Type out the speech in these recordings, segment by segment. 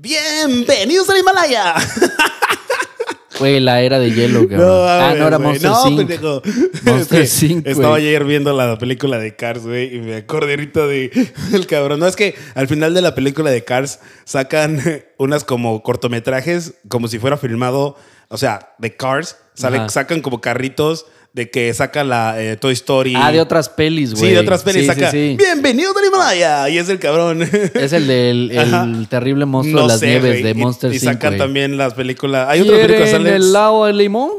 Bienvenidos al Himalaya. Güey, la era de hielo, cabrón. ah, mames, no era. Monster No, pendejo. Monster Es que. Estaba ayer viendo la película de Cars, güey, y me acordé ahorita de el cabrón. No, es que al final de la película de Cars sacan unas como cortometrajes, como si fuera filmado, o sea, de Cars, sale- sacan como carritos de que saca la eh, Toy Story. Ah, de otras pelis, güey. Sí, de otras pelis Sí, saca. sí, sí. Bienvenidos al Himalaya. Y es el cabrón. Es el del el terrible monstruo de las nieves de Y- Monster Y, sacan güey. también las películas. Hay otra película que ¿Quieren sale. el helado de limón?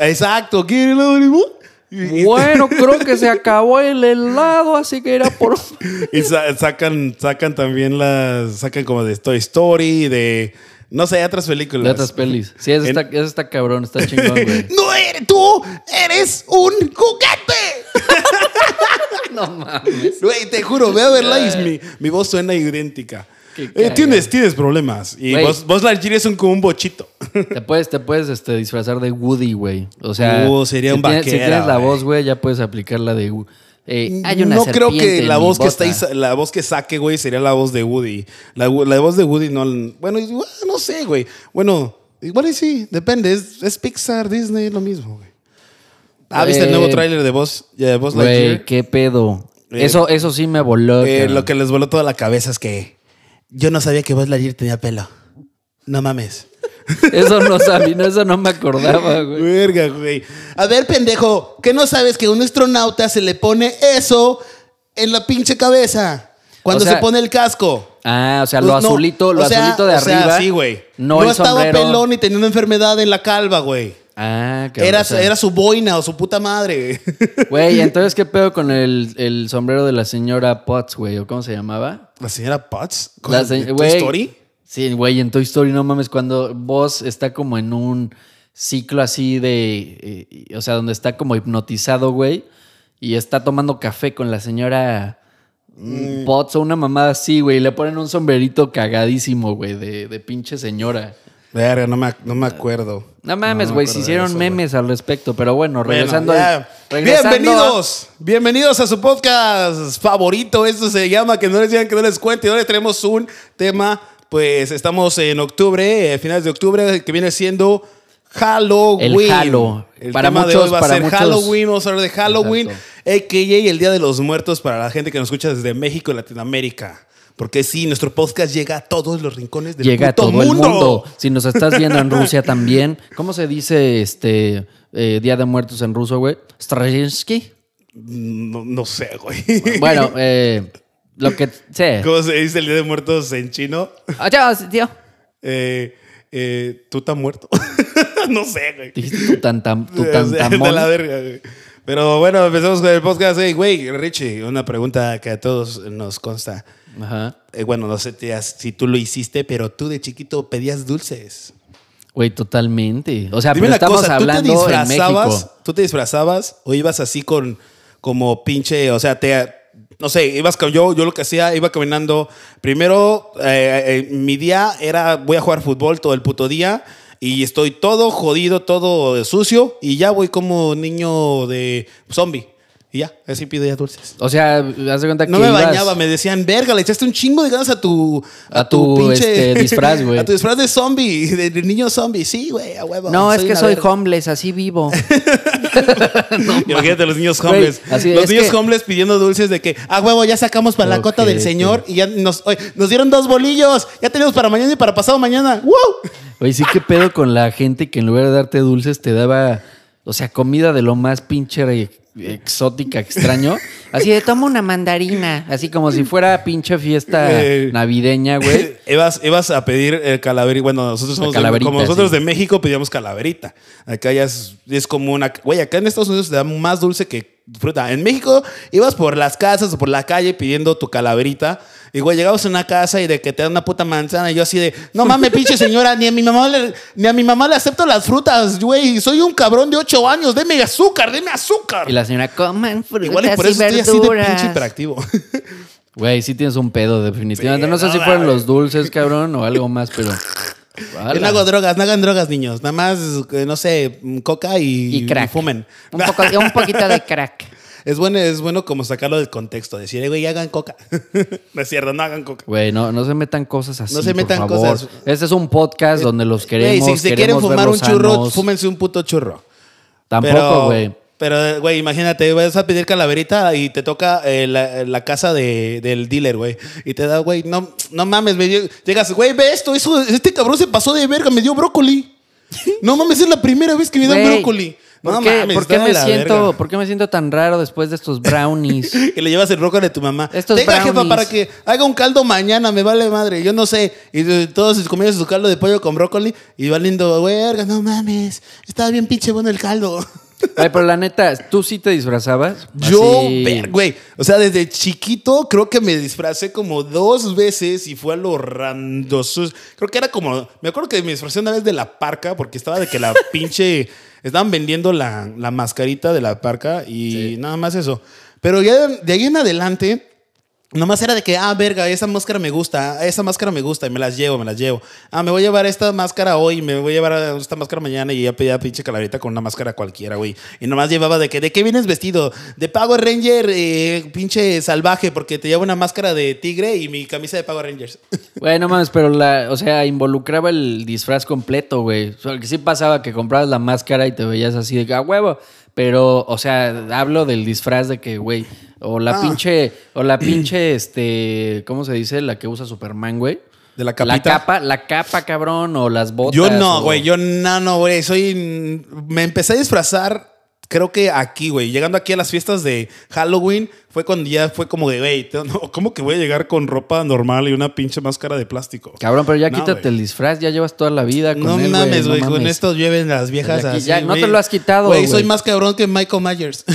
Exacto, ¿quieren helado de limón? Y- y- Bueno, creo que se acabó el helado, así que era por... Y sa- sacan, sacan también las. Sacan como de Toy Story, de. No sé, otras películas. De otras pelis. Sí, ese En- está, cabrón, está chingón, güey. ¡No eres tú! ¡Eres un juguete! No mames. Güey, te juro, ve a verla y mi, mi voz suena idéntica. Qué Eh, tienes, tienes problemas. Y Güey. vos, vos es un, como un bochito. Te puedes, te puedes este, disfrazar de Woody, güey. O sea, Uh, sería si un tienes- Si vaquero, tienes la voz, güey, ya puedes aplicar la de... eh, hay una no creo que la voz que está la voz que saque, güey, sería la voz de Woody. La, la voz de Woody no. Bueno, no sé, güey. Bueno, igual y sí, depende. Es, es Pixar, Disney, lo mismo, güey. Ah, ¿viste el Eh, nuevo tráiler de voz, de voz Güey, Lightyear? qué pedo. Eh, eso, eso sí me voló. Eh, lo que les voló toda la cabeza es que yo no sabía que Buzz Lightyear tenía pelo. No mames. Eso no sabía, eso no me acordaba, güey. Verga, güey. A ver, pendejo, ¿qué no sabes que a un astronauta se le pone eso en la pinche cabeza? Cuando O sea, se pone el casco. Ah, o sea, lo Pues no, azulito, lo o sea, azulito de o sea, arriba. sí, güey. No, estaba sombrero. pelón y tenía una enfermedad en la calva, güey. Ah, cabrón. Era, era su boina o su puta madre. Güey, entonces, ¿qué pedo con el, el sombrero de la señora Potts, güey? ¿O cómo se llamaba? ¿La señora Potts? ¿Con La se- Toy. Story? Sí, güey, en Toy Story, no mames, cuando vos está como en un ciclo así de. eh, o sea, donde está como hipnotizado, güey, y está tomando café con la señora mm, Potts o una mamada así, güey, y le ponen un sombrerito cagadísimo, güey, de, de pinche señora. Verga, no me, no me acuerdo. No mames, me güey, se hicieron eso, memes al respecto, pero bueno, Bueno, regresando ya. al- regresando a- Bienvenidos, bienvenidos a su podcast favorito. Esto se llama Que no les digan que no les cuente. Y ahora tenemos un tema, pues estamos en octubre, eh, finales de octubre, que viene siendo Halloween. El Halo. El Para tema de hoy va a ser muchos- Halloween. Vamos a hablar de Halloween, Exacto. a.k.a. el Día de los Muertos para la gente que nos escucha desde México y Latinoamérica. Porque sí, nuestro podcast llega a todos los rincones del Llega a todo el mundo. Si nos estás viendo en Rusia también, ¿cómo se dice este eh, Día de Muertos en ruso, güey? Strajinsky. No, no sé, güey. Bueno, eh, lo que sé. ¿Cómo se dice el Día de Muertos en chino? Adiós, tío. Eh, eh, ¿Tú estás muerto? no sé, güey. Dijiste tu tantam, tu O sea, De la verga, güey. Pero bueno, empezamos con el podcast. Hey, güey, Richie, una pregunta que a todos nos consta. Ajá. Eh, bueno, no sé si tú lo hiciste, pero tú de chiquito pedías dulces. Güey, totalmente. O sea, Dime pero estamos cosa, ¿tú te hablando en disfrazabas? México. ¿Tú te disfrazabas o ibas así con como pinche, o sea, te no sé, ibas con yo, yo lo que hacía, iba caminando. Primero, eh, eh, mi día era voy a jugar fútbol todo el puto día y estoy todo jodido, todo sucio y ya voy como niño de zombie. Y ya, así pido ya dulces. O sea, haz de cuenta que No me ibas- bañaba, me decían, verga, le echaste un chingo de ganas a tu. A tu, este, disfraz, güey. A tu disfraz de zombie, de, de niño zombie. Sí, güey, a huevo. No, es que soy verga. homeless, así vivo. Imagínate los niños homeless. así los es niños que- homeless pidiendo dulces de que, ah, huevo, ya sacamos para la cota del señor y ya nos, oye, nos dieron dos bolillos. Ya tenemos para mañana y para pasado mañana. ¡Woo! Oye, sí, qué pedo con la gente que en lugar de darte dulces te daba, o sea, comida de lo más pinche e- exótica, extraño. Así de, toma una mandarina. Así como si fuera pinche fiesta Eh. navideña, güey. ibas, ibas a pedir el calaverita. Bueno, nosotros somos de- como nosotros sí. de México pedíamos calaverita. Acá ya es, es como una. Güey, acá en Estados Unidos te dan más dulce que fruta. En México ibas por las casas o por la calle pidiendo tu calaverita. Y güey, llegabas a una casa y de que te dan una puta manzana. Y yo así de, no mames, pinche señora, ni a mi mamá le, ni a mi mamá le acepto las frutas, güey. Soy un cabrón de 8 años. Deme azúcar, deme azúcar. Y la señora, coman frutas Igual y por y eso estoy así de pinche hiperactivo. Güey, sí tienes un pedo, definitivamente. Sí, no sé si fueron los dulces, cabrón, o algo más, pero... Yo no hago drogas, no hagan drogas, niños. Nada más, eh, no sé, coca y, Y crack. fumen. Un, poco- un poquito de crack. Es bueno, es bueno como sacarlo del contexto, decir, "Eh, güey, hagan coca. no es cierto, no hagan coca. Güey, no, no se metan cosas así. No se por metan favor. cosas. Este es un podcast donde los Güey, queremos. si se quieren fumar un churro, sanos. fúmense un puto churro. Tampoco, güey. Pero, güey, imagínate, vas a pedir calaverita y te toca eh, la, la casa de- del dealer, güey. Y te da, güey, no, no mames, me dio- llegas, güey, ve esto, eso, este cabrón se pasó de verga, me dio brócoli. No mames, es la primera vez que me dan Güey, brócoli. ¿Por, no qué, mames, por qué de me siento, verga. ¿Por qué me siento tan raro después de estos brownies? Y le llevas el brócoli a tu mamá. Estos Tenga, jefa, brownies. para que haga un caldo mañana, me vale madre. Yo no sé. Y todos comían su caldo de pollo con brócoli y va lindo, verga, no mames. Estaba bien pinche bueno el caldo. Ay, pero la neta, ¿tú sí te disfrazabas? Yo, Así- güey, o sea, desde chiquito creo que me disfracé como dos veces y fue a lo randosos. Creo que era como, me acuerdo que me disfracé una vez de la parca porque estaba de que la pinche, estaban vendiendo la, la mascarita de la parca y nada más eso. Pero ya de ahí en adelante, Nomás era de que, ah, verga, esa máscara me gusta, esa máscara me gusta y me las llevo, me las llevo. Ah, me voy a llevar esta máscara hoy, me voy a llevar esta máscara mañana y ya pedía pinche calaverita con una máscara cualquiera, güey. Y nomás llevaba de que, ¿de qué vienes vestido? De Power Ranger, eh, pinche salvaje, porque te llevo una máscara de tigre y mi camisa de Power Rangers. Güey, no mames, pero la, o sea, involucraba el disfraz completo, güey. O sea, que sí pasaba que comprabas la máscara y te veías así de que a huevo. Pero, o sea, hablo del disfraz de que, güey, o la Ah. pinche, o la pinche, este, ¿cómo se dice? La que usa Superman, güey. De la La capita. capa, la capa, cabrón, o las botas. Yo no, o- güey, yo no, no, güey. Soy. Me empecé a disfrazar, creo que aquí, güey. Llegando aquí a las fiestas de Halloween, fue cuando ya fue como de, güey, no, ¿cómo que voy a llegar con ropa normal y una pinche máscara de plástico? Cabrón, pero ya No, quítate el disfraz, ya llevas toda la vida con No él, mames, güey, no con mames. esto lleven las viejas aquí así. ya- no te lo has quitado, güey. soy más cabrón que Michael Myers.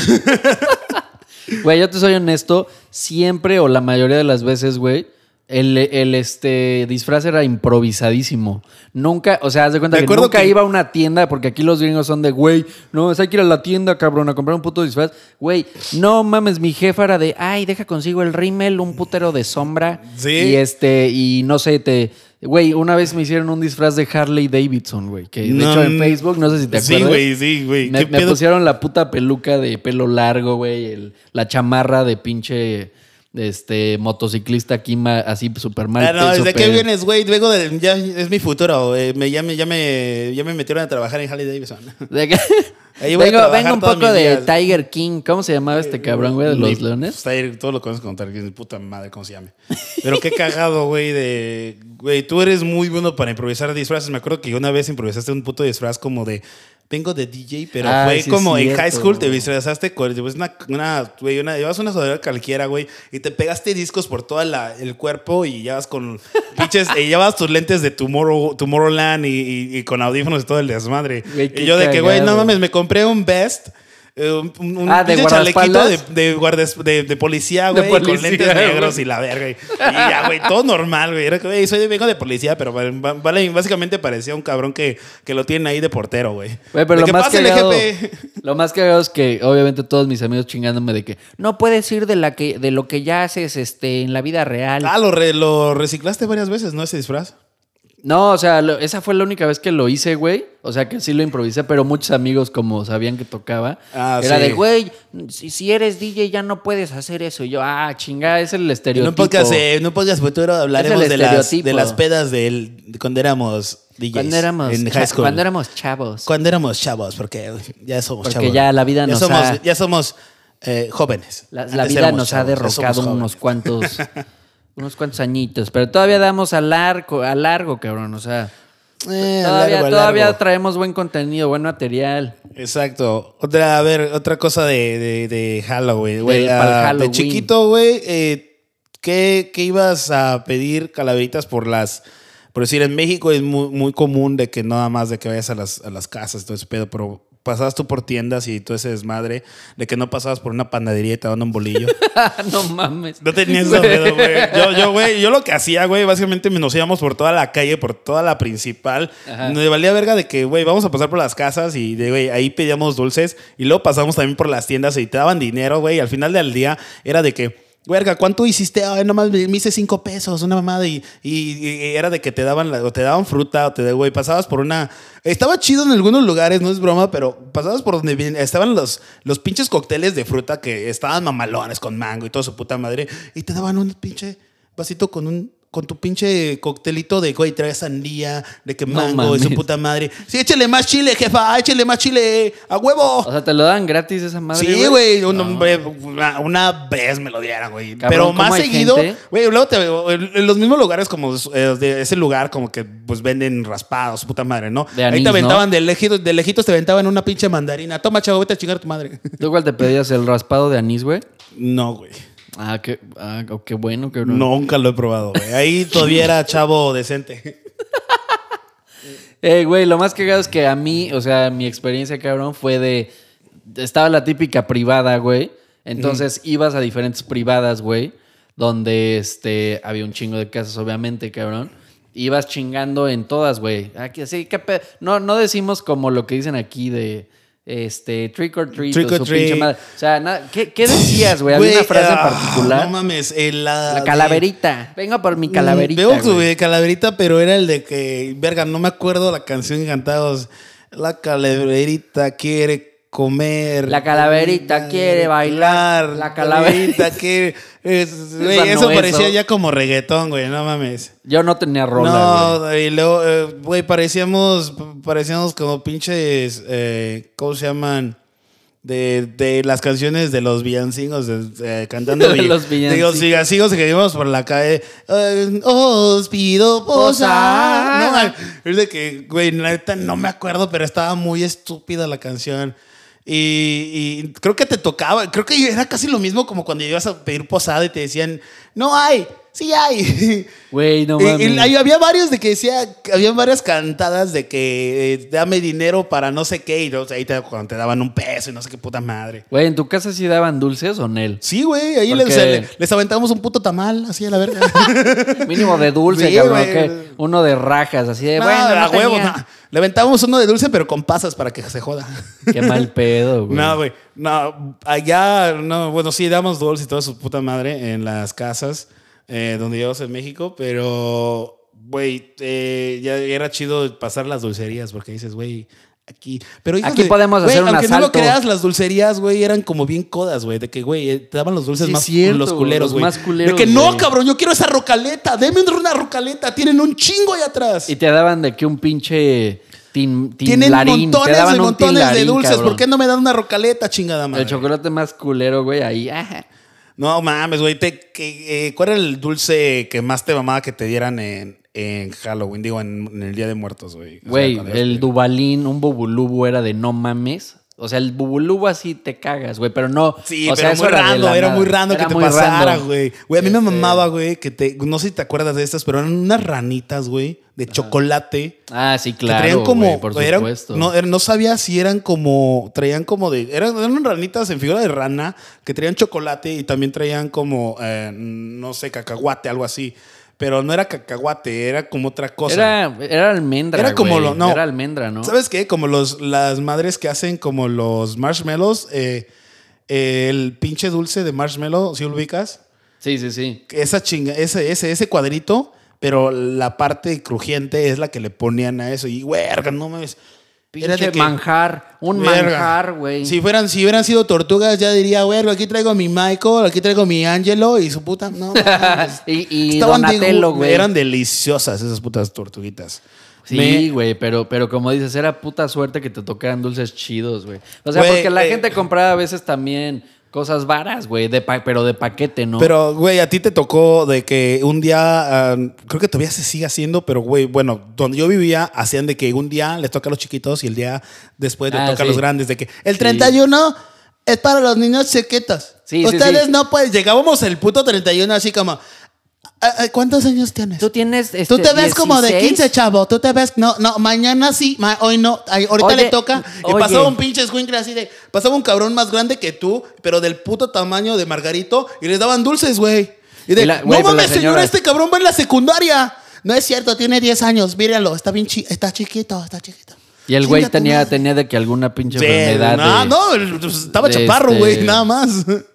Güey, yo te soy honesto, siempre o la mayoría de las veces, güey, el, el, este disfraz era improvisadísimo. Nunca, o sea, haz de cuenta Me que acuerdo nunca que- iba a una tienda, porque aquí los gringos son de, güey, no, es hay que ir a la tienda, cabrón, a comprar un puto disfraz. Güey, no mames, mi jefa era de, ay, deja consigo el rímel, un putero de sombra. Sí. Y este, y no sé, te... Güey, una vez me hicieron un disfraz de Harley Davidson, güey, que de No, hecho en Facebook, no sé si te Sí, acuerdas. güey, sí, güey. Me, ¿Qué me pusieron la puta peluca de pelo largo, güey. La chamarra de pinche este, motociclista aquí así súper mal. Ah, no, ¿de súper- qué vienes, güey? Vengo de. Ya es mi futuro. eh, me, ya, me, ya, me, ya me metieron a trabajar en Harley Davidson. ¿De qué? Ahí voy vengo, un poco de días. Tiger King. ¿Cómo se llamaba este cabrón, güey, de los leones? Está- Todo lo conozco con Tiger King, puta madre, ¿cómo se llame? Pero qué cagado, güey, de... Güey, tú eres muy bueno para improvisar disfraces. Me acuerdo que una vez improvisaste un puto disfraz como de... Vengo de DJ, pero Ah, fue sí, como en high school te disfrazaste con una, una, güey, una, llevas una sudadera cualquiera, güey, y te pegaste discos por todo el cuerpo y llevas con pinches, y llevas tus lentes de Tomorrow, Tomorrowland y, y- y con audífonos y todo el desmadre. Güey, y yo de que, güey, no mames, me compré un vest. Eh, Un, un, Ah, ¿de chalequito de, guardaespaldas? de, guardas- de, de policía, güey, con lentes negros y la verga. Y y ya, güey, todo normal, güey. Era que, soy de, vengo de policía, pero vale, básicamente parecía un cabrón que, que lo tienen ahí de portero, güey. Güey, pero De lo que más, cagado, lo más cagado es que obviamente todos mis amigos chingándome de que no puedes ir de, la que, de lo que ya haces este, en la vida real. Ah, lo, re- lo reciclaste varias veces, ¿no? Ese disfraz. No, o sea, lo- esa fue la única vez que lo hice, güey. O sea, que sí lo improvisé, pero muchos amigos, como sabían que tocaba, Ah, era sí. de, güey, si, si eres DJ ya no puedes hacer eso. Y yo, ah, chingada, es el En estereotipo. un podcast, eh, en un podcast futuro hablaremos de las, de las pedas del, de cuando éramos DJs. cuando éramos, en high school. cuando éramos chavos. Cuando éramos chavos, porque ya somos Porque chavos. ya la vida nos somos, ha- Ya somos eh, jóvenes. La, vida nos ha derrocado unos cuantos, unos cuantos añitos. Pero todavía damos a largo, a largo, cabrón. O sea, Eh, todavía, largo, todavía largo. traemos buen contenido, buen material. Exacto. Otra, a ver, otra cosa de, de, de Halloween, güey. Ah, de chiquito, güey, eh, ¿qué, qué ibas a pedir calaveritas por las... Por decir, en México es muy, muy común de que nada más de que vayas a las, a las casas, todo ese pedo, pero pasabas tú por tiendas y todo ese desmadre, de que no pasabas por una panadería y te daban un bolillo. no mames. No tenías pedo, güey. Yo, yo, güey, yo lo que hacía, güey, básicamente me nos íbamos por toda la calle, por toda la principal. Ajá. Me valía verga de que, güey, vamos a pasar por las casas y, de, güey, ahí pedíamos dulces y luego pasamos también por las tiendas y te daban dinero, güey. y Al final del día era de que Verga, ¿cuánto hiciste? Ay, nomás me hice cinco pesos, una mamada. Y, y- era de que te daban, la- o te daban fruta, o te güey, pasabas por una. Estaba chido en algunos lugares, no es broma, pero pasabas por donde estaban los, los pinches cócteles de fruta que estaban mamalones con mango y toda su puta madre. Y te daban un pinche vasito con un. Con tu pinche coctelito de, güey, trae sandía, de que No mango y su puta madre. Sí, échale más chile, jefa, échale más chile, a huevo. O sea, te lo dan gratis esa madre. Sí, güey, un- una, una vez me lo dieran, güey. Pero ¿cómo más seguido, güey, luego te, en en los mismos lugares como eh, de ese lugar, como que pues venden raspados, su puta madre, ¿no? De Ahí anís, te aventaban ¿no? de lejitos, de lejitos te aventaban una pinche mandarina. Toma, chavo, vete a chingar a tu madre. ¿Tú cuál te pedías? ¿El raspado de anís, güey? No, güey. Ah, qué, ah, oh, qué bueno, qué bueno. Nunca lo he probado, güey. Ahí todavía era chavo decente. Eh, güey, lo más cagado es que a mí, o sea, mi experiencia, cabrón, fue de. Estaba la típica privada, güey. Entonces ibas a diferentes privadas, güey. Donde este, había un chingo de casas, obviamente, cabrón. Ibas chingando en todas, güey. Aquí, así, ¿qué pe- No, no decimos como lo que dicen aquí de. Este, trick or treat. Trick o or su treat. pinche madre. O sea, na- ¿qué, qué decías, güey? Había una frase en ah, particular. No mames, eh, la. la de- calaverita. Venga por mi Mm, calaverita. Veo güey, calaverita, pero era el de que, verga, no me acuerdo la canción que cantábamos. La calaverita quiere comer. La calaverita quiere bailar, la calaverita- quiere. es- güey, eso es, parecía ya como reggaetón, güey, no mames. Yo no tenía rola, güey. no, y luego, eh, güey, parecíamos, parecíamos como pinches, eh, ¿cómo se llaman? De, de las canciones de los villancingos, de- eh, cantando De los de los villancicos. villancicos que íbamos por la calle. eh, os pido posar. No, es de que, güey, no me acuerdo, pero estaba muy estúpida la canción. Y, creo que te tocaba, creo que era casi lo mismo como cuando ibas a pedir posada y te decían, no hay, sí hay. Güey, no mames. y había varios de que decía, había varias cantadas de que eh, dame dinero para no sé qué, y luego ahí te, cuando te daban un peso y no sé qué puta madre. Güey, ¿en tu casa sí daban dulces o Nel? Sí, güey, ahí les, le- les aventamos un puto tamal, así a la verga. Mínimo de dulce, Sí, cabrón. que Uno de rajas, así de No, bueno. a no huevo, tenía. no. Le aventábamos uno de dulce, pero con pasas para que se joda. Qué mal pedo, güey. No, güey. No, allá, no, bueno, sí, damos dulce y toda su puta madre en las casas eh, donde íbamos en México, pero, güey, eh, ya era chido pasar las dulcerías porque dices, güey, aquí. Pero Aquí podemos güey, hacer un Aunque no lo creas, las dulcerías, güey, eran como bien codas, güey, de que, güey, eh, te daban los dulces Sí, más cierto, los culeros, los güey. más culeros, De que no, güey. cabrón, yo quiero esa rocaleta, deme una rocaleta, tienen un chingo ahí atrás. Y te daban de que un pinche tin, Tienen tinlarín. te montones y montones de dulces. cabrón. ¿Por qué no me dan una rocaleta, chingada madre? El chocolate más culero, güey, ahí. ajá. No mames, güey. eh, ¿Cuál era el dulce que más te mamaba que te dieran en, en Halloween? Digo, en, en el Día de Muertos, güey. O sea, Güey, el. Dubalín, un bubulubu era de no mames. O sea, el bubulubu así te cagas, güey, pero no. Sí, o pero sea, eso muy era la era nada. muy random Era que te pasara, güey. Güey, a mí me Este- mamaba, güey, que te. No sé si te acuerdas de estas, pero eran unas ranitas, güey, de chocolate. Ah, sí, que claro. traían como. por eran- supuesto. no, era- no sabía si eran como. Traían como de. Eran, eran ranitas en figura de rana que traían chocolate y también traían como. eh, no sé, cacahuate, algo así. Pero no era cacahuate, era como otra cosa. Era, era almendra. Era como güey. lo- no. Era almendra, ¿no? ¿Sabes qué? Como los, las madres que hacen como los marshmallows, eh, eh, el pinche dulce de marshmallow, ¿sí lo ubicas? Sí, sí, sí. Esa chinga, ese, ese, ese cuadrito, pero la parte crujiente es la que le ponían a eso. Y, verga, no mames. Era Pinche de que- manjar. Un Verga. manjar, güey. Si fueran, si hubieran sido tortugas, ya diría, güey, aquí traigo a mi Michael, aquí traigo a mi Angelo y su puta. No, y y Estaban Donatello, güey. Eran deliciosas esas putas tortuguitas. Sí, Me- güey, pero, pero como dices, era puta suerte que te tocaran dulces chidos, güey. O sea, porque la eh, gente compraba a veces también cosas varas, güey, de pa- pero de paquete, ¿no? Pero, güey, a ti te tocó de que un día, ah, creo que todavía se sigue haciendo, pero, güey, bueno, donde yo vivía, hacían de que un día les toca a los chiquitos y el día después le Ah, toca a sí. los grandes, de que el Sí. 31 es para los niños chiquitos. Sí, sí, Ustedes sí. no pueden, llegábamos el puto 31 así como, "Ah, ah, ¿cuántos años tienes? tú tienes. Tú este, te ves como de 16? 15, chavo. Tú te ves. No, no, mañana sí. ma- hoy no. ay, ahorita Oye, le toca. Y pasaba un pinche escuincle así de. Pasaba un cabrón más grande que tú, pero del puto tamaño de Margarito. Y les daban dulces, güey. Y de. Y la- no mames, señora, este cabrón va en la secundaria. No es cierto, tiene 10 años. Míralo, está bien chi está chiquito, está chiquito. Y el güey tenía, tenía de que alguna pinche enfermedad. no, de- no, el- pues, estaba de chaparro, este- güey, nada más.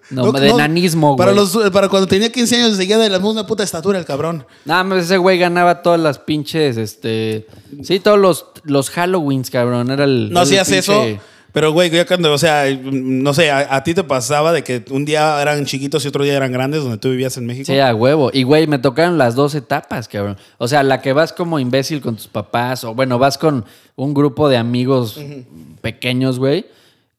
No, de enanismo, para güey. los Para cuando tenía 15 años seguía de la misma puta estatura el cabrón. Nada más ese güey ganaba todas las pinches, este... Sí, todos los, los Halloweens, cabrón. Era el... No hacías eso. Pero, güey, ya cuando, o sea, no sé, a, a ti te pasaba de que un día eran chiquitos y otro día eran grandes donde tú vivías en México. Sí, a huevo. Y, güey, me tocaron las dos etapas, cabrón. O sea, la que vas como imbécil con tus papás, o bueno, vas con un grupo de amigos pequeños, güey.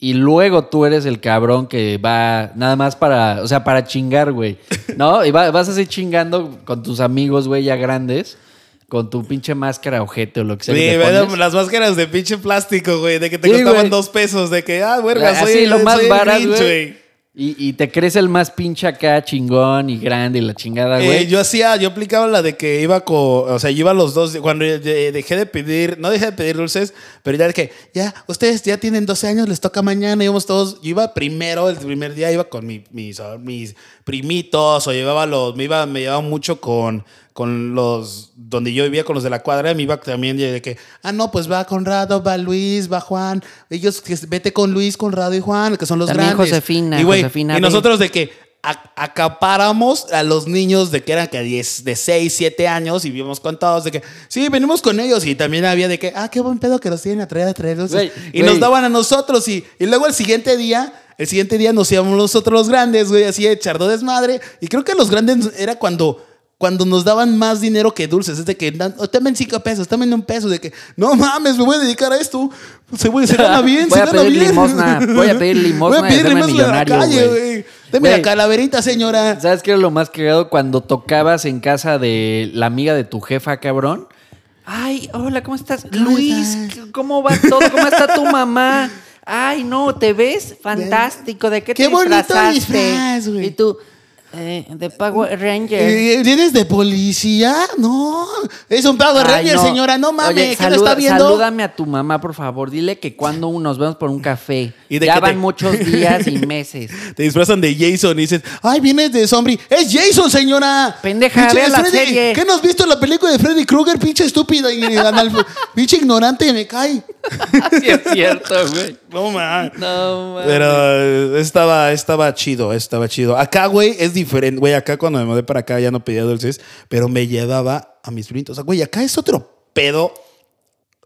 Y luego tú eres el cabrón que va nada más para, o sea, para chingar, güey. ¿No? Y va- vas así chingando con tus amigos, güey, ya grandes, con tu pinche máscara ojete o lo que sea. que Sí, te pones. las máscaras de pinche plástico, güey, de que te Sí, costaban güey. dos pesos, de que, ah, verga, soy, Así, lo más soy barato, güey. Y, y te crees el más pinche acá, chingón y grande y la chingada, Eh, güey. yo hacía, yo aplicaba la de que iba con, o sea, yo iba los dos, cuando de- dejé de pedir, no dejé de pedir dulces, pero ya que, ya, ustedes ya tienen 12 años, les toca mañana, íbamos todos, yo iba primero, el primer día iba con mi- mis, mis primitos, o llevaba los, me iba, me llevaba mucho con, con los, donde yo vivía con los de la cuadra, me iba también de que, ah, no, pues va Conrado, va Luis, va Juan, ellos, que vete con Luis, Conrado y Juan, que son los También grandes. Josefina, y, Josefina, y nosotros de que acapáramos a los niños de que eran que 10, de 6, 7 años y vimos con todos de que sí, venimos con ellos y también había de que, ah, qué buen pedo que los tienen a traer a traer dulces. Güey, y nos daban a nosotros y, y luego el siguiente día, el siguiente día nos íbamos nosotros los grandes, güey, así de echardo desmadre. Y creo que los grandes era cuando... Cuando nos daban más dinero que dulces, es de que oh, también cinco pesos, también un peso, de que no mames, me voy a dedicar a esto. Se, güey, se gana bien, Voy se a gana pedir bien. limosna, voy a pedir limosna Voy a pedir limosna en la calle, güey. Deme Güey. la calaverita, señora. ¿Sabes qué era lo más cagado? Cuando tocabas en casa de la amiga de tu jefa, cabrón. Ay, hola, ¿cómo estás? Luis, ¿cómo va todo? ¿Cómo está tu mamá? Ay, no, ¿te ves? Fantástico. ¿De qué, Qué te bonito disfrazaste? disfraz, güey. Y tú, eh, de Power Ranger. Eh, ¿Eres de policía? No. Es un pago Ay, Ranger, no. señora. No mames. Oye, ¿Qué no saluda- está viendo? Salúdame a tu mamá, por favor. Dile que cuando nos vemos por un café. Y de ya van te- muchos días y meses. Te disfrazan de Jason y dices, ay, vienes de zombie. ¡Es Jason, señora! Pendeja, Pinche la Freddy- serie. ¿Qué no has visto en la película de Freddy Krueger? Pinche estúpida y pinche ignorante me cae. Sí, es cierto, güey. No mames. No, mames. Pero eh, estaba, estaba chido, estaba chido. Acá, güey, es diferente. Güey, acá cuando me mudé para acá ya no pedía dulces, pero me llevaba a mis primitos. O sea, güey, acá es otro pedo.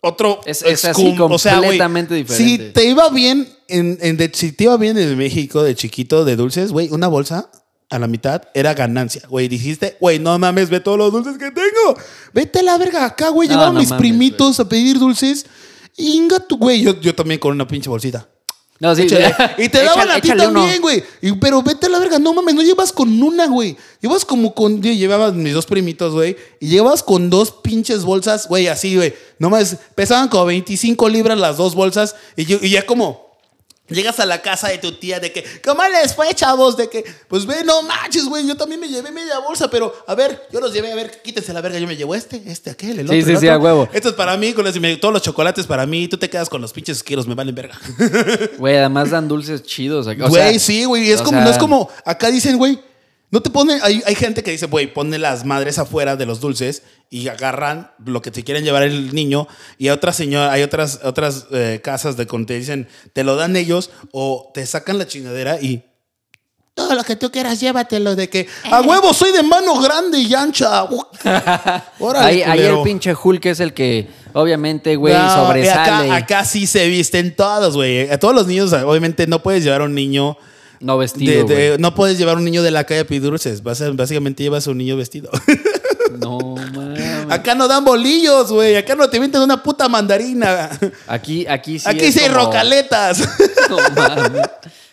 Otro Es- es así, excum- o sea, güey, completamente diferente. Si te iba bien en, en de- si te iba bien en México de chiquito de dulces, güey, una bolsa a la mitad era ganancia. Güey, dijiste, güey, no mames, ve todos los dulces que tengo. Vete a la verga acá, güey. No, Llevaban no mis mames, primitos a pedir dulces. Inga tu, güey. Yo, yo también con una pinche bolsita. No, sí, Échale. Y te daban a ti también, güey. Pero vete a la verga, no mames, no llevas con una, güey. Llevas como con. Yo llevaba mis dos primitos, güey. Y llevas con dos pinches bolsas, güey, así, güey. No mames, pesaban como 25 libras las dos bolsas. Y, yo- y ya como. Llegas a la casa de tu tía de que, ¿cómo les fue, chavos? De que, pues ve, no manches, güey, yo también me llevé media bolsa, pero a ver, yo los llevé, a ver, quítense la verga, yo me llevo este, este, aquel, el Sí, otro. sí, el sí, a huevo. Esto es para mí, con los, todos los chocolates para mí, tú te quedas con los pinches esquiros, me valen verga. Güey, además dan dulces chidos. o Güey, sí, güey. Es como, sea, no es como, acá dicen, güey, no te ponen, hay, hay gente que dice, güey, pone las madres afuera de los dulces y agarran lo que te quieren llevar el niño y hay otras señora, hay otras, otras eh, casas de donde te dicen, te lo dan ellos o te sacan la chingadera y todo lo que tú quieras, llévatelo de que a huevo soy de mano grande y ancha. Órale, ahí el pinche Hulk es el que, obviamente, güey, No, sobresale. Acá, acá sí se visten todos, güey. A todos los niños, obviamente, no puedes llevar a un niño No vestido, de- de- güey. no puedes llevar un niño de la calle a pedir dulces. Básicamente llevas a un niño vestido. No, mames. Acá no dan bolillos, güey. Acá no te venden una puta mandarina. Aquí, aquí sí Aquí sí hay como- rocaletas. No mames.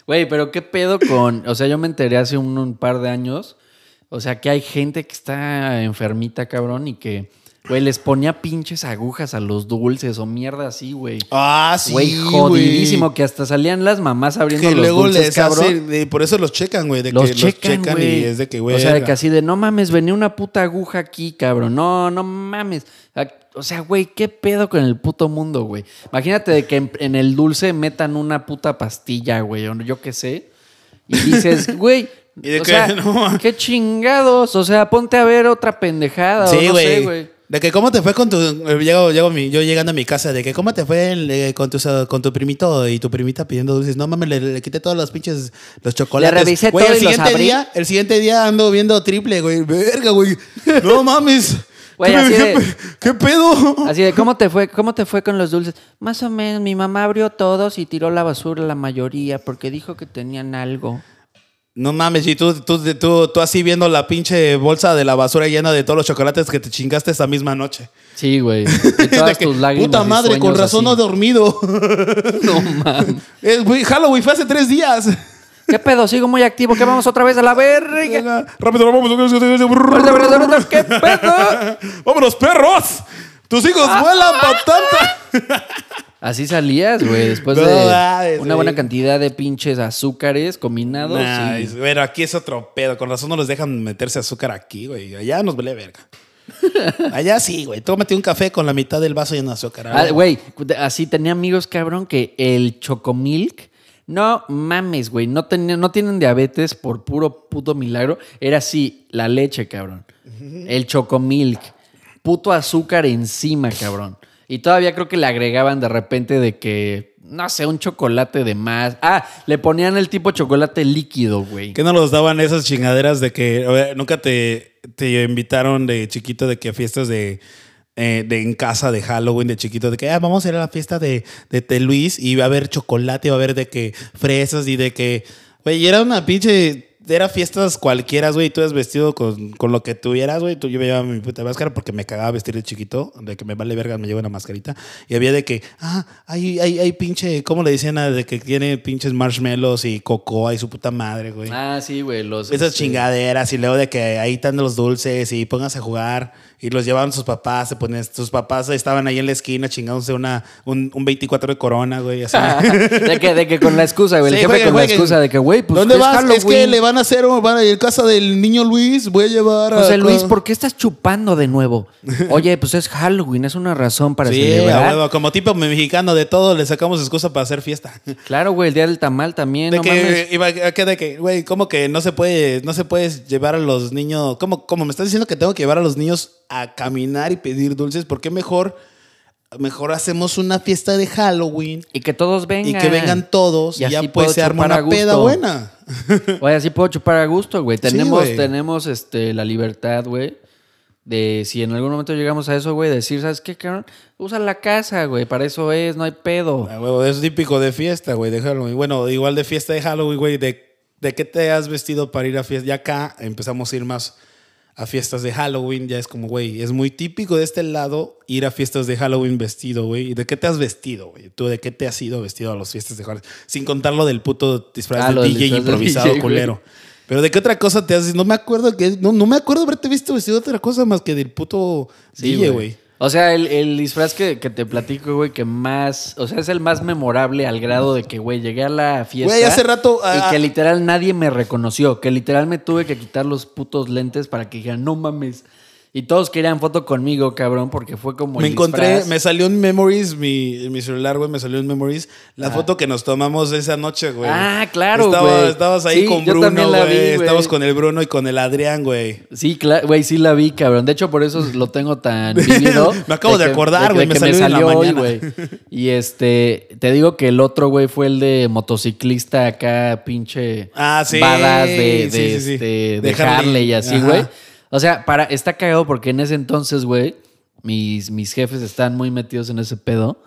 Güey, pero qué pedo con. O sea, yo me enteré hace un, un par de años. O sea, que hay gente que está enfermita, cabrón, y que, güey, les ponía pinches agujas a los dulces o mierda así, güey. ah, sí. Güey, jodidísimo, que hasta salían las mamás abriendo Que los luego dulces, les cabrón. hacen. de- por eso los checan, güey. De los que checan, los checan güey. y es de que, güey. O sea, de que así de, no mames, venía una puta aguja aquí, cabrón. No, no mames. O sea, güey, ¿qué pedo con el puto mundo, güey? Imagínate de que en, en el dulce metan una puta pastilla, güey, o yo qué sé. Y dices, güey, ¿Y de o qué? sea, No. qué chingados. O sea, ponte a ver otra pendejada o Sí, no sé, güey. güey. De que cómo te fue con tu. eh, Llego, llego mi- yo llegando a mi casa, de que cómo te fue eh, con, tu, con tu primito y tu primita pidiendo dulces. No mames, le, le quité todos los pinches los chocolates. Le revisé Güey, todo el y los siguiente abrí. día, El siguiente día ando viendo triple, güey. Verga, güey. No mames. Güey, ¿Qué, así qué- de- qué pedo? Así de, ¿cómo te fue? ¿Cómo te fue con los dulces? Más o menos, mi mamá abrió todos y tiró la basura la mayoría porque dijo que tenían algo. No mames, y tú, tú, tú, tú así viendo la pinche bolsa de la basura llena de todos los chocolates que te chingaste esa misma noche. Sí, güey. Todas tus lágrimas. Puta madre, con razón no he dormido. No mames. Halloween fue hace tres días. ¿Qué pedo? Sigo muy activo. ¿Qué vamos otra vez a la verga? Rápido, vamos. ¿Qué pedo? ¡Vámonos, perros! ¡Tus hijos Ah. vuelan, patata! Así salías, güey, después No de una buena cantidad de pinches azúcares combinados. Nah, y- es- Pero aquí es otro pedo. Con razón no les dejan meterse azúcar aquí, güey. Allá nos vale verga. Allá sí, güey. Tómate un café con la mitad del vaso lleno de azúcar. Ah, Güey, así tenía amigos, cabrón, que el chocomilk, no mames, güey, no, no tienen diabetes por puro puto milagro. Era así, la leche, cabrón. El chocomilk, puto azúcar encima, cabrón. Y todavía creo que le agregaban de repente de que, no sé, un chocolate de más. Ah, le ponían el tipo chocolate líquido, güey. ¿Qué no nos daban esas chingaderas de que a ver, nunca te, te invitaron de chiquito de que a fiestas de, eh, de en casa de Halloween de chiquito de que ah, vamos a ir a la fiesta de, de, Te Luis y va a haber chocolate, va a haber de que fresas y de que, güey, era una pinche, era fiestas cualquiera, güey, tú eras vestido con, con lo que tuvieras, güey, tú yo me llevaba mi puta máscara porque me cagaba vestir de chiquito, de que me vale verga, me llevo una mascarita y había de que, ah, hay, hay, hay pinche, ¿cómo le decían? a De que tiene pinches marshmallows y cocoa y su puta madre, güey. Ah, sí, güey, los... Esas este, chingaderas y luego de que ahí están los dulces y pónganse a jugar y los llevaban sus papás, se ponen, sus papás estaban ahí en la esquina chingándose una, un, un 24 de corona, güey, así. de, que, de que con la excusa, güey. El Sí, jefe jueguen, con la excusa de que, güey, pues ¿Dónde es vas? Es que le van a hacer, van a ir a casa del niño Luis, voy a llevar a... José Luis, ¿por qué estás chupando de nuevo? Oye, pues es Halloween, es una razón para Sí, celebrar. huevo, como tipo mexicano, de todo le sacamos excusa para hacer fiesta. Claro, güey, el día del tamal también, De no que mames. iba que de que, güey, ¿cómo que no se puede, no se puede llevar a los niños? ¿Cómo, cómo me estás diciendo que tengo que llevar a los niños a caminar y pedir dulces? ¿Por qué mejor, mejor hacemos una fiesta de Halloween Y que todos vengan. y que vengan todos y, Y ya pues se arma una peda gusto. buena? Oye, así puedo chupar a gusto, güey. Tenemos, tenemos este, la libertad, güey. De si en algún momento llegamos a eso, güey, decir, ¿sabes qué, cabrón? Usa la casa, güey. Para eso es, no hay pedo. A huevo, es típico de fiesta, güey, de Halloween. Bueno, igual de fiesta de Halloween, güey, de, de qué te has vestido para ir a fiesta. Ya acá empezamos a ir más a fiestas de Halloween, ya es como, güey, es muy típico de este lado ir a fiestas de Halloween vestido, güey. ¿Y de qué te has vestido, güey? ¿Tú de qué te has ido vestido a las fiestas de Halloween? Sin contar lo del puto disfraz Ah, de DJ disfraz de improvisado güey. culero. Pero ¿de qué otra cosa te has No me acuerdo que no, no me acuerdo haberte visto vestido de otra cosa más que del puto Sí, DJ, güey. O sea, el, el disfraz que, que te platico, güey, que más. O sea, es el más memorable al grado de que, güey, llegué a la fiesta. Güey, hace rato, Y ah, que literal nadie me reconoció. Que literal me tuve que quitar los putos lentes para que dijeran, no mames. Y todos querían foto conmigo, cabrón, porque fue como. Me el encontré, disfraz. me salió en Memories, mi, mi celular, güey, me salió en Memories la foto que nos tomamos esa noche, güey. Ah, claro, güey. Estabas ahí Sí, con yo Bruno, güey. Estabas con el Bruno y con el Adrián, güey. Sí, claro, güey, sí la vi, cabrón. De hecho, por eso lo tengo tan vivido. Me acabo de que- acordar, güey, me que salió en la mañana. güey. Y este, te digo que el otro, güey, fue el de motociclista acá, pinche. Ah, sí, Badass de, de, sí, sí, sí. este, De de Harley. Harley y así, güey. O sea, para, está cagado porque en ese entonces, güey, mis, mis jefes están muy metidos en ese pedo.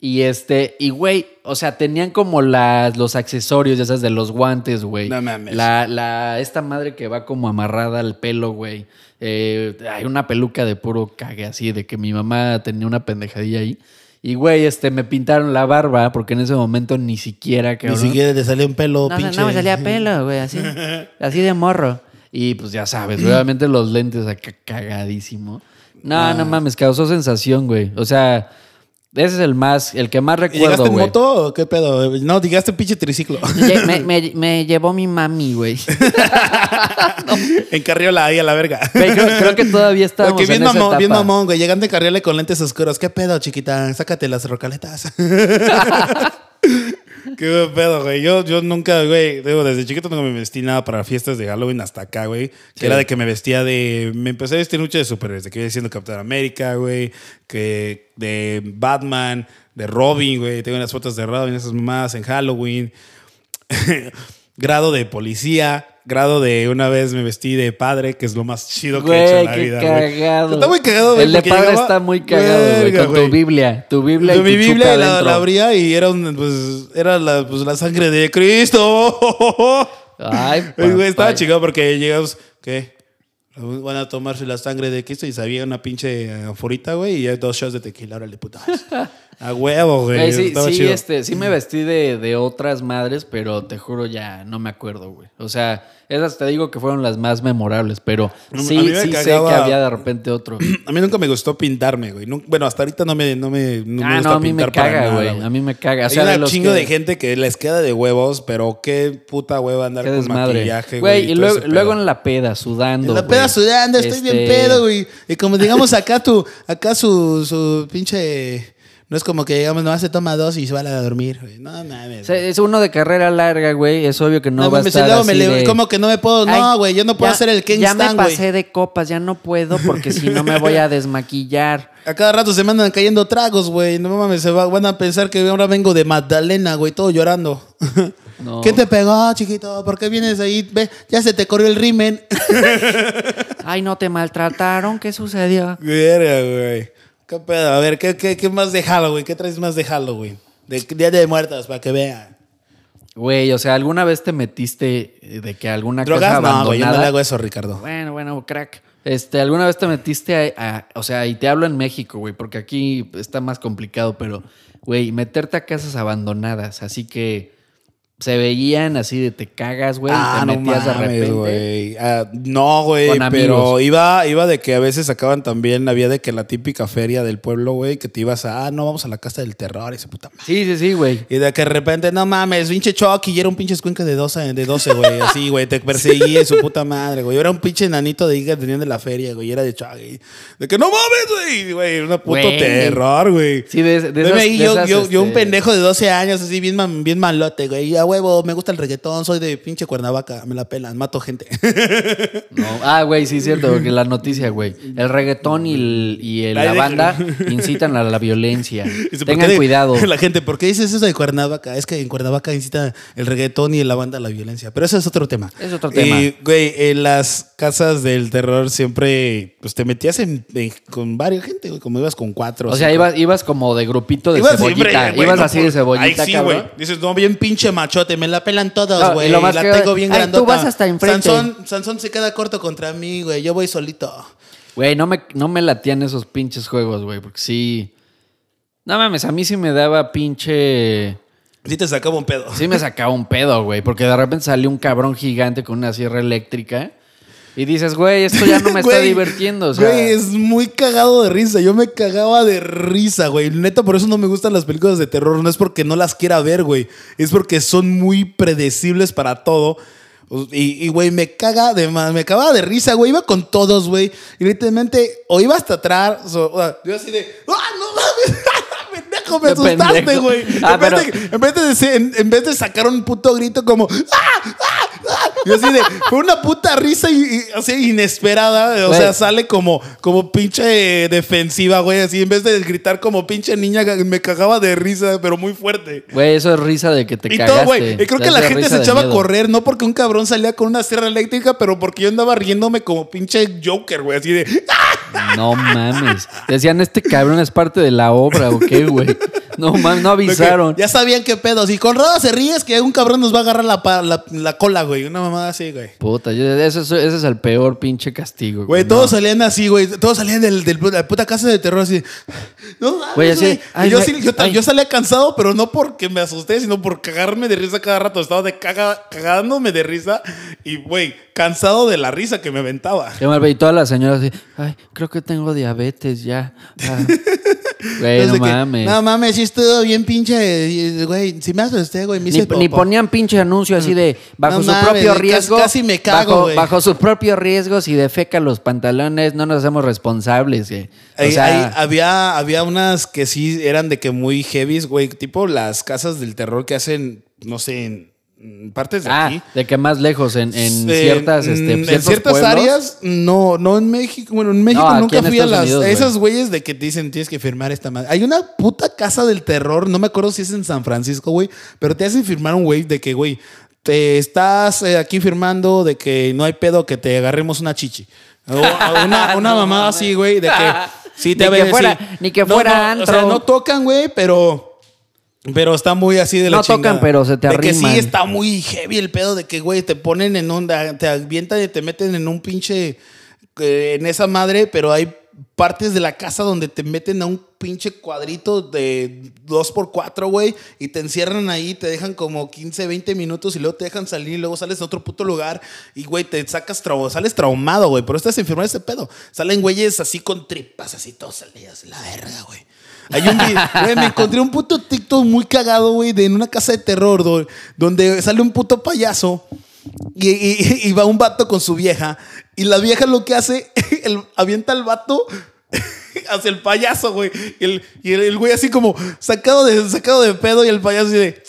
Y este, y güey, o sea, tenían como las, los accesorios, ya sabes, de los guantes, güey. No mames. La, la, esta madre que va como amarrada al pelo, güey. Eh, hay una peluca de puro cague así, de que mi mamá tenía una pendejadilla ahí. Y güey, este, me pintaron la barba, porque en ese momento ni siquiera, Ni cabrón. siquiera te salió un pelo, No, no, pinche. no, me salía pelo, güey, así. así de morro. Y pues ya sabes, obviamente los lentes acá cagadísimo. No, Ah. no mames, causó sensación, güey. O sea, ese es el más, el que más ¿Y recuerdo, ¿Llegaste en güey. moto o qué pedo? No, llegaste en pinche triciclo. Me, me- me llevó mi mami, güey. en carriola ahí a la verga. Güey, creo, creo que todavía estábamos Porque bien en esa mamón, bien etapa. mamón, güey. Llegando en carriola con lentes oscuros. ¿Qué pedo, chiquita? Sácate las rocaletas. Qué pedo, güey. Yo, yo nunca, güey, digo, desde chiquito no me vestí nada para fiestas de Halloween hasta acá, güey. Que Sí. era de que me vestía de. Me empecé a vestir mucho de superhéroes, de que iba siendo Capitán América, güey. Que de Batman, de Robin, güey. Tengo unas fotos de Robin, esas más en Halloween. grado de policía. Grado de una vez me vestí de padre, que es lo más chido que he hecho en la qué vida, güey. cagado. Está muy cagado, güey. El de padre llegaba- está muy cagado, güey. Con tu Biblia. Tu Biblia y de tu mi Biblia la, la abría y era, un, pues, era la, pues, la sangre de Cristo. Ay, güey, estaba papá. chingado porque llegamos, ¿qué? Van a tomarse la sangre de Cristo y sabía una pinche anforita, güey, y ya dos shots de tequila, órale, putas. A huevo, güey. Güey, sí, estaba sí, chido. este, sí me vestí de, de otras madres, pero te juro ya no me acuerdo, güey. O sea, esas te digo que fueron las más memorables, pero A mí sí, me sí sé cagaba- que había de repente otro. A mí nunca me gustó pintarme, güey. Bueno, hasta ahorita no me, no me, no me ah, gusta no, a mí me pintar para caga, nada, güey. A mí me caga. O Hay sea, de un los chingo que- de gente que les queda de huevos, pero qué puta hueva andar con maquillaje, Güey, güey. y todo luego, luego en la peda, sudando. En la güey. peda sudando, estoy bien Este, pedo, güey. Y como digamos acá tu, acá su, su pinche. No es como que digamos, nomás se toma dos y se va a dormir, güey. No mames. o sea, es uno de carrera larga, güey. Es obvio que no, no va a estar luego me así de- como que no me puedo. Ay, no, güey, yo no puedo ya- hacer el King Ya me güey. pasé de copas, ya no puedo porque si no me voy a desmaquillar. A cada rato se me andan cayendo tragos, güey. No mames, se va- van a pensar que ahora vengo de Magdalena, güey, todo llorando. No. ¿Quién te pegó, chiquito? ¿Por qué vienes ahí? Ve, ya se te corrió el rimen. Ay, no te maltrataron, ¿qué sucedió? Verga, güey. ¿Qué pedo? A ver, ¿qué, qué, qué más de Halloween? ¿Qué traes más de Halloween? De Día de Muertos, para que vean. Güey, o sea, ¿alguna vez te metiste eh, de que alguna ¿Drogas? casa No, abandonada? güey, yo no le hago eso, Ricardo. Bueno, bueno, crack. Este, ¿alguna vez te metiste a, a- o sea, y te hablo en México, güey, porque aquí está más complicado, pero, güey, meterte a casas abandonadas, así que se veían así de te cagas, güey, y te metías de repente. Ah, güey. Ah, no, güey, pero iba, iba de que a veces sacaban también, había de que la típica feria del pueblo, güey, que te ibas a, ah, no, vamos a la casa del terror, ese puta madre. Sí, sí, sí, güey. Y de que de repente, no mames, pinche Chucky, y era un pinche escuinca de 12, de 12, güey, así, güey, te perseguía y su puta madre, güey. Yo era un pinche nanito de que tenían de la feria, güey, y era de Chucky. De que no mames, güey, güey, una puto terror, güey. Sí, de, de esas- de yo, esas, yo, yo un este, pendejo de 12 años, así bien, bien malote, güey. Y a huevo, me gusta el reggaetón, soy de pinche Cuernavaca, me la pelan, mato gente. no. Ah, güey, sí, es cierto, porque la noticia, güey. El reggaetón y, el- y el- la banda incitan a la violencia. Dice, ¿por Tengan de- cuidado. La gente, ¿por qué dices eso de Cuernavaca? Es que en Cuernavaca incita el reggaetón y la banda a la violencia. Pero eso es otro tema. Es otro tema. Y, güey, en las casas del terror siempre, pues te metías en, en- con varias gente, güey, como ibas con cuatro. O sea, cinco. ibas, ibas como de grupito de Ibas cebollita. siempre, güey, ibas no así de cebollita, sí, cabrón. güey. Dices, no, bien pinche machote, me la pelan todos, güey. la que- tengo bien Ay, grandota. tú vas hasta enfrente. Sansón, Sansón se queda corto contra mí, güey. Yo voy solito. Güey, no me, no me latían esos pinches juegos, güey, porque sí. No mames, a mí sí me daba pinche. Sí te sacaba un pedo. Sí me sacaba un pedo, güey, porque de repente salió un cabrón gigante con una sierra eléctrica. Y dices, güey, esto ya no me está Güey, divirtiendo. O sea, Güey, es muy cagado de risa. Yo me cagaba de risa, güey. Neta, por eso no me gustan las películas de terror. No es porque no las quiera ver, güey. Es porque son muy predecibles para todo. Y, y, güey, me caga de más. Me cagaba de risa, güey. Iba con todos, güey. Y literalmente, o iba hasta atrás. O, o- yo así de, ¡ah, no mames! Pendejo, me asustaste, güey. Ah, en, vez pero- de- en vez de decir- en- en vez de sacar un puto grito como, ¡ah! ¡ah! ¡ah! Yo así de, fue una puta risa y, y así inesperada. O Güey. sea, sale como, como pinche defensiva, güey. Así en vez de gritar como pinche niña, me cagaba de risa, pero muy fuerte. Güey, eso es risa de que te Y cagaste. todo, güey. Y creo que la gente se echaba a correr, no porque un cabrón salía con una sierra eléctrica, pero porque yo andaba riéndome como pinche Joker, güey. Así de. No mames. Decían, este cabrón es parte de la obra, ¿o qué, güey? No mames, no avisaron. Ya sabían qué pedo. Si con Roda se ríes, que un cabrón nos va a agarrar la, pa- la, la cola, güey. Una mamada así, güey. Puta, yo- ese, es- ese es el peor pinche castigo. Güey, no. todos salían así, güey. Todos salían del, del- de la puta casa de terror así. No mames, Güey, así, ay, Y yo, sí- yo, ta- ay. yo salía cansado, pero no porque me asusté, sino por cagarme de risa cada rato. Estaba de caga, cagándome de risa y, güey, cansado de la risa que me aventaba. Qué mal, güey, y todas las señoras así, ay, creo que tengo diabetes ya. Ah, Güey, no mames. No mames, sí estuvo bien pinche. y, Güey, si me asusté, güey. Me Ni, ponían pinche anuncio así de bajo No su mames, propio riesgo. casi me cago, bajo, güey. bajo su propio riesgo, si defeca los pantalones, no nos hacemos responsables, güey. O Ahí- sea, ahí había, había unas que sí eran de que muy heavies, güey. Tipo las casas del terror que hacen, no sé, en partes de ah, aquí. de que más lejos, en, en Eh, ciertas, mm, este, en ciertos ciertas pueblos. áreas, no, no en México. Bueno, en México No, nunca en fui a las Unidos, esas güeyes de que te dicen tienes que firmar esta madre. Hay una puta casa del terror, no me acuerdo si es en San Francisco, güey, pero te hacen firmar un güey de que, güey, te estás eh, aquí firmando de que no hay pedo que te agarremos una chichi. O, una, una mamada así, güey, de que sí te Ni que ven, fuera- sí. ni que fuera O sea, no tocan, güey, pero pero está muy así de la No tocan, pero se te De que sí está muy heavy el pedo de que, güey, te ponen en onda, te avientan y te meten en un pinche, eh, en esa madre, pero hay partes de la casa donde te meten a un pinche cuadrito de 2x4, güey, y te encierran ahí, te dejan como 15, 20 minutos y luego te dejan salir y luego sales a otro puto lugar y, güey, te sacas, trau sales traumado, güey, pero estás enfermo de ese pedo. Salen güeyes así con tripas, así todos salidos, la verga, güey. Hay un video, güey, me encontré un puto TikTok muy cagado, güey, de en una casa de terror, do- donde sale un puto payaso y, va un vato con su vieja y la vieja lo que hace, el, avienta al vato hacia el payaso, güey. Y el, güey así como sacado de, sacado de pedo y el payaso de...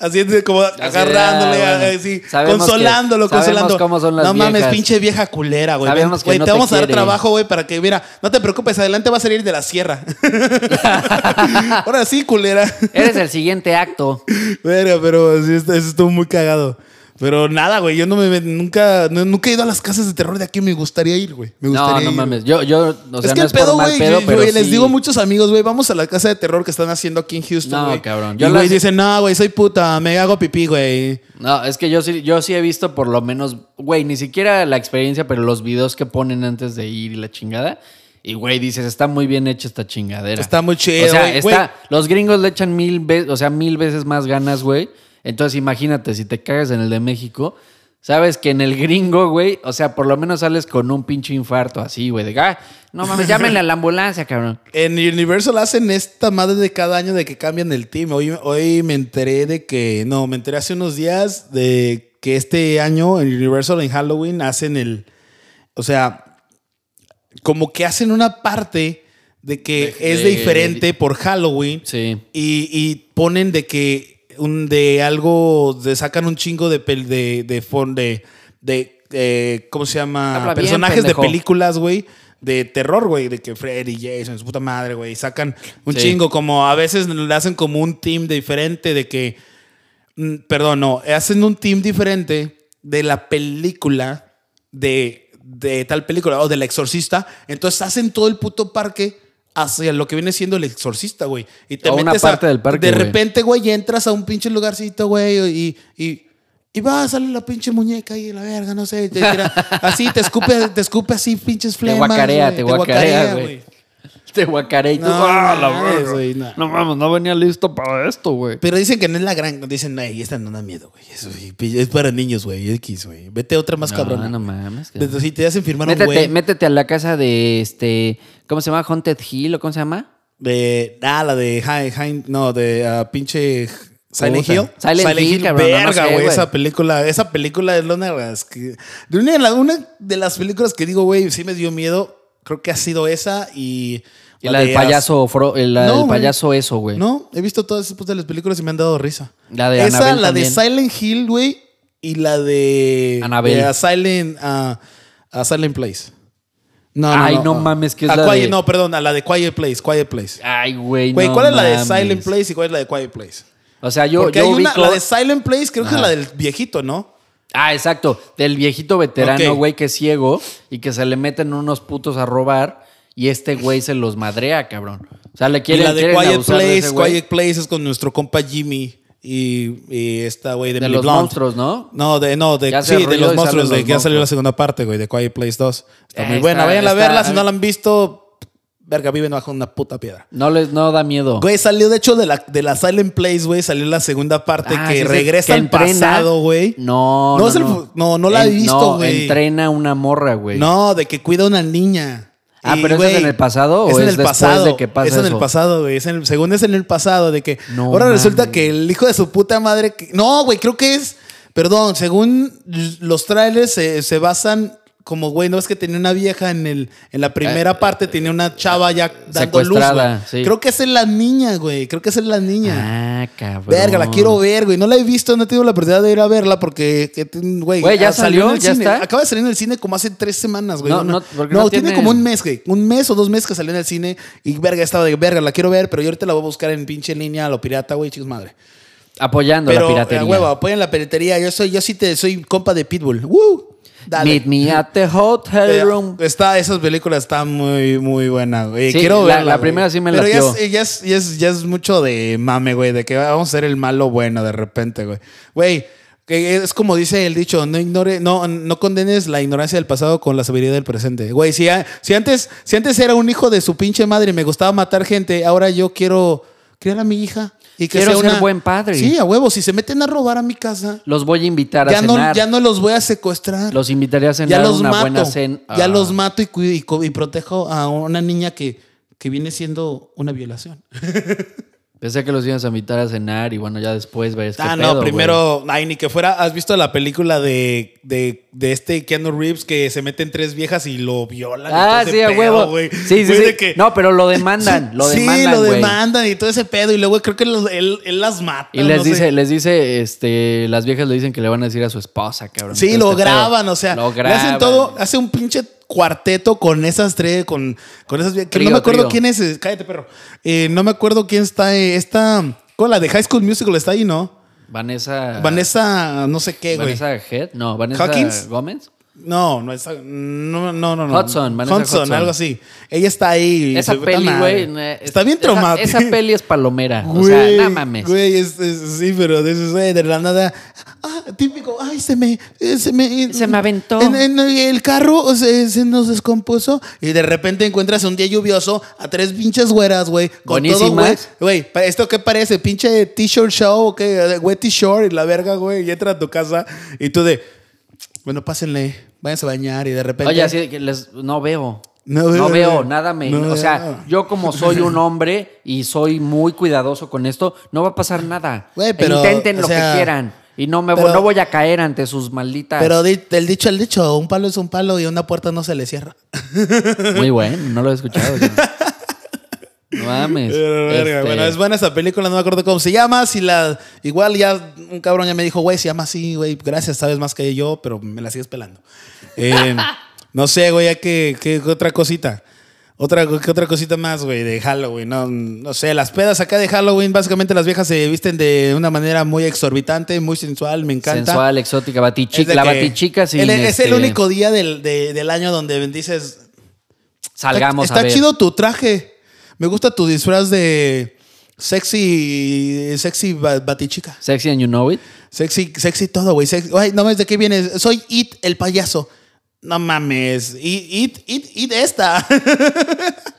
Así de como agarrándole, ah, bueno. así, Sabemos consolándolo, que- sabemos consolándolo. cómo son las no mames, pinche vieja culera, güey. Güey, no te te vamos a dar trabajo, güey, para que, mira, no te preocupes, adelante va a salir de la sierra. Ahora sí, culera. Eres el siguiente acto. Verga, pero sí, esto- estuvo muy cagado. Pero nada, güey, yo no me nunca, no- nunca he ido a las casas de terror de aquí, me gustaría ir, güey. Me No, gustaría no ir, mames. Yo, yo, o sea, es que no el es pedo, güey, pedo, pero les digo a muchos amigos, güey, vamos a la casa de terror que están haciendo aquí en Houston, No, güey. cabrón. Y güey las- dicen, no, güey, soy puta, me hago pipí, güey. No, es que yo sí, yo sí he visto por lo menos, güey, ni siquiera la experiencia, pero los videos que ponen antes de ir y la chingada. Y, güey, dices, está muy bien hecha esta chingadera. Está muy chido, O sea, güey, está, los gringos le echan mil veces, o sea, mil veces más ganas, güey. Entonces, imagínate, si te cagas en el de México, sabes que en el gringo, güey, o sea, por lo menos sales con un pinche infarto así, güey, de, ah, no mames, llámenle a la ambulancia, cabrón. En Universal hacen esta madre de cada año de que cambian el team. Hoy, hoy me enteré de que, no, me enteré hace unos días de que este año en Universal en Halloween hacen el, o sea, como que hacen una parte de que De- es de- diferente por Halloween Sí. y, y ponen de que un, de algo, de sacan un chingo de, pel- de, de, de, de, eh, ¿cómo se llama? Habla Personajes de películas, güey. De terror, güey, de que Freddy, Jason, su puta madre, güey, sacan un Sí. chingo, como a veces le hacen como un team diferente de que, mm, perdón, no, hacen un team diferente de la película de, de tal película o del exorcista, entonces hacen todo el puto parque hacia lo que viene siendo el exorcista, güey. Y te O una metes a- parte del parque, De güey. repente, güey, entras a un pinche lugarcito, güey, y, y, y va a salir la pinche muñeca y la verga, no sé. te tira- así, te escupe, te escupe así pinches Te flemas. guacarea, güey, te guacarea, güey. Te guacaré y tú, No, "Ah, la mames, verga". güey, no. No mames, no venía listo para esto, güey. Pero dicen que no es la gran. Dicen, ay, esta no da miedo, güey. Eso sí, es para niños, güey. X, güey. Vete a otra más cabrona. no mames. cabrón. Si te hacen firmar un güey. métete a la casa de este. ¿Cómo se llama? Haunted Hill o cómo se llama? De. Ah, la de. Hi- Hi- no, de ah, pinche. Silent. Hill. Silent Hill, cabrón, no, no Verga, sé, güey. esa película. Esa película es una de las que. De una de las películas que digo, güey, sí me dio miedo. Creo que ha sido esa y. Y la del de payaso, Fro- eh, la No, del payaso eso, güey. No, he visto todas esas putas de las películas y me han dado risa. La de Esa, Annabelle la de. Silent Hill, güey, y la de. Annabelle. de Silent, A Silent Place. No, Ay, no mames, que es A la Quiet- de- No, perdón, a la de Quiet Place, Quiet Place. Ay, güey. Güey, no ¿cuál es la de. Silent Place y cuál es la de Quiet Place? O sea, yo, Porque yo hay una, la de Silent Place creo que es la del viejito, ¿no? Ah, exacto. Del viejito veterano, güey, que es ciego y que se le meten unos putos a robar y este güey se los madrea, cabrón. O sea, le Y quieren, la de Quiet de Place, güey. Quiet Place es con nuestro compa Jimmy y, y esta güey de, De los Blunt. monstruos, ¿no? No, de, no, de, sí, de los y monstruos, de los que ya salió la monstruos. segunda parte, güey, de Quiet Place 2. Está Eh, muy buena, está- vayan a verla, si no la han visto, verga, viven bajo una puta piedra. No les no da miedo. Güey, salió de hecho de la, de la Silent Place, güey, salió la segunda parte Ah, que sí, regresa que al pasado, güey. No, No no, es el no. no, no la he visto, no, güey. entrena una morra, güey. No, de que cuida a una niña. Ah, Y, pero ¿eso es en el pasado o es, en el después pasado. de que pasa es en el pasado, güey. Es en el- según es en el pasado, de que No ahora resulta que el hijo de su puta madre. que- no, güey, creo que es. Perdón, según los trailers se, se basan. Como, güey, no es que tenía una vieja en el en la primera parte, tenía una chava ya dando luz, güey. sí. Creo que esa es la niña, güey. Creo que esa es la niña. Ah, cabrón. Verga, la quiero ver, güey. No la he visto, no he tenido la oportunidad de ir a verla porque, que, güey, Güey, ¿ya ah, salió? ¿Ya cine. está? Acaba de salir en el cine como hace tres semanas, güey. No, no, no tiene tiene- como un mes, güey. Un mes o dos meses que salió en el cine y verga, estaba de verga, la quiero ver, pero yo ahorita la voy a buscar en pinche línea a lo pirata, güey, chicos madre. Apoyando Pero, la piratería. a huevo, apoyen la piratería. Yo soy, yo sí te soy compa de Pitbull. ¡Woo! Dale. Meet me at the hotel Eh, room. Está, esas películas están muy, muy buenas, güey. Sí, Quiero la- verla, la güey. primera sí me Pero ya es, ya, es, ya, es, ya es mucho de mame, güey, de que vamos a ser el malo bueno de repente, güey. Güey, que es como dice el dicho, no ignore, no, no condenes la ignorancia del pasado con la sabiduría del presente. Güey, si, a- si, antes, si antes era un hijo de su pinche madre y me gustaba matar gente, ahora yo quiero criar a mi hija. Y que Quiero sea ser una- buen padre. Sí, a huevo. Si se meten a robar a mi casa, Los voy a invitar a ya no, cenar. ya no los voy a secuestrar Los invitaría a cenar ya los una mato. buena cena. Ya Ah. los mato y, cuido- y, y protejo a una niña que, que viene siendo una violación. Pensé que los ibas a invitar a cenar y bueno, ya después ves ah, pedo, no, primero, ay, ni que fuera, ¿has visto la película de, de, de este Keanu Reeves que se meten tres viejas y lo violan? y Ah, todo ese sí, a huevo. güey? Sí, sí, Güey, sí. de que- No, pero lo demandan, lo sí, demandan, lo güey. demandan y todo ese pedo. Y luego creo que los- él, él las mata. Y les no dice, sé. les dice, este, las viejas le dicen que le van a decir a su esposa, cabrón. Sí, lo este pedo. graban, o sea, lo le graban. hacen todo, hace un pinche cuarteto con esas tres, con, con esas que Trío, no me acuerdo trío. quién es, cállate perro, Eh, no me acuerdo quién está, eh, esta, con la de High School Musical está ahí, ¿no? Vanessa. Vanessa, no sé qué, güey. Vanessa Head, no, Vanessa Hawkins. Gómez. No, no, esa- no, no, no, no. Hudson, Vanessa Hudson. algo así. Ella está ahí. Esa se- peli, güey. eh, Está bien esa- traumática. Esa, peli es palomera. o Güey, sea, no mames. Güey, es, es- sí, pero de eso, güey, de la nada. Ah, típico. Ay, se me. eh, Se me, Se me aventó. En, en el carro se, se nos descompuso. Y de repente encuentras un día lluvioso a tres pinches güeras, güey. Con todo, güey. Buenísimas. Güey, ¿pa- ¿esto qué parece? ¿Pinche t-shirt show o qué? Güey, t-shirt y la verga, güey. Y entra a tu casa y tú de. Bueno, pásenle. Váyanse a bañar y de repente. Oye, así que les, no veo. No No veo, nada me. No o sea, yo como soy un hombre y soy muy cuidadoso con esto, no va a pasar nada. Pero, Intenten o lo sea, que quieran. Y no me pero- no voy a caer ante sus malditas. Pero el dicho, el dicho, un palo es un palo y una puerta no se le cierra. Muy bueno, no lo he escuchado. No mames. Pero, verga, Este, Bueno, es buena esa película, no me acuerdo cómo se llama. Si la, igual ya un cabrón ya me dijo, güey, se llama así, güey. Gracias, sabes más que yo, pero me la sigues pelando. Eh, no sé, güey, ya que, que- que otra cosita. Otra, ¿qué otra cosita más, güey, de Halloween. No, no sé, las pedas acá de Halloween, básicamente las viejas se visten de una manera muy exorbitante, muy sensual, me encanta. Sensual, exótica, batichica. La batichica el- Es el este, único día del, de- del año donde dices, Salgamos está, a ver. chido tu traje. Me gusta tu disfraz de sexy, sexy ba- batichica. Sexy and you know it. Sexy, sexy todo, güey. Sexy- Ay, no mames, ¿de qué vienes? Soy It, el payaso. No mames. It, It, It, It esta.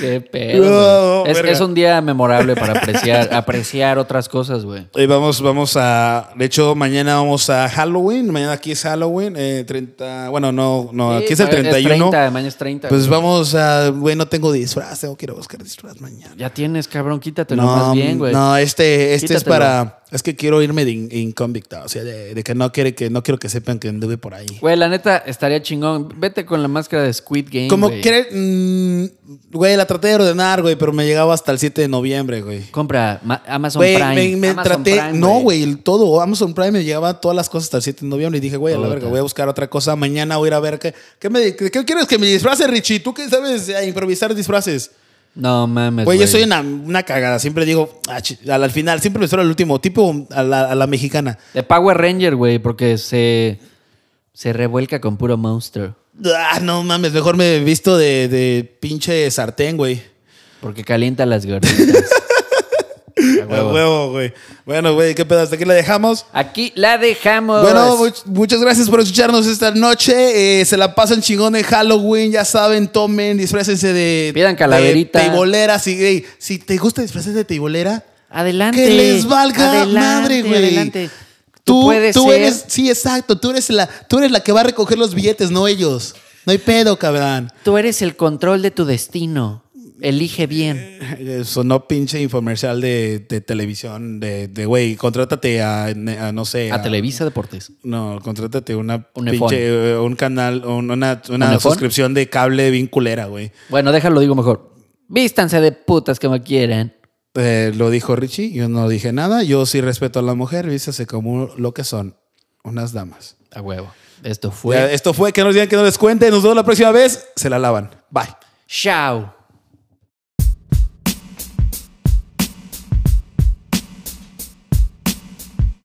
Qué pedo. No, es, es un día memorable para apreciar, apreciar otras cosas, güey. Y vamos, vamos a. De hecho, mañana vamos a Halloween. Mañana aquí es Halloween. eh, 30. Bueno, no, no, aquí es el Sí, 31. 30, mañana es 30. Pues güey. vamos a. Güey, no tengo disfraz. Tengo que ir a buscar disfraz mañana. Ya tienes, cabrón, quítatelo más bien, güey. No, este, este es para. Es que quiero irme de in- inconvicta. O sea, de, de que no quiere que no quiero que sepan que anduve por ahí. Güey, la neta, estaría chingón. Vete con la máscara de Squid Game, Como güey. quiere. mm, güey, la traté de ordenar, güey, pero me llegaba hasta el 7 de noviembre, güey. Compra ma- Amazon Güey, Prime. me, me Amazon traté. Prime, no, güey, el todo. Amazon Prime me llegaba todas las cosas hasta el 7 de noviembre. Y dije, güey, a la verga, voy a buscar otra cosa. Mañana voy a ir a ver qué. ¿Qué, me, qué quieres que me disfrace, Richie? ¿Tú qué sabes eh, improvisar disfraces? No mames, Güey, yo soy una, una cagada. Siempre digo, ah, chi- al, al final, siempre me espero al último, tipo a la, a la mexicana. De Power Ranger, güey, porque se, se revuelca con puro monster. Ah, no mames, mejor me he visto de, de pinche sartén, güey. Porque calienta las gorditas. Huevo. huevo, güey. Bueno, güey, ¿qué pedo? ¿Hasta aquí la dejamos? Aquí la dejamos. Bueno, much- muchas gracias por escucharnos esta noche. Eh, se la pasan chingón de Halloween. Ya saben, tomen, disfrácense de. Pidan calaverita. De teibolera. Si, ey, si te gusta disfrazarse de teibolera, adelante. que les valga madre, güey. Adelante. Tú, Tú, puedes tú ser. eres. Sí, exacto. Tú eres, la, tú eres la que va a recoger los billetes, no ellos. No hay pedo, cabrón. Tú eres el control de tu destino. Elige bien. Eh, Sonó pinche infomercial de, de televisión, de, de, güey, contrátate a, a, no sé. A Televisa Deportes. No, contrátate una Un pinche, eh, un canal, un- una, una suscripción de cable bien culera, güey. Bueno, déjalo, digo mejor. Vístanse de putas como quieran. Eh, lo dijo Richie, yo no dije nada. Yo sí respeto a la mujer, vístase como lo que son, unas damas. A huevo. Esto fue. Ya, esto fue, que nos digan que no les cuente. Nos vemos la próxima vez. Se la lavan. Bye. Chao.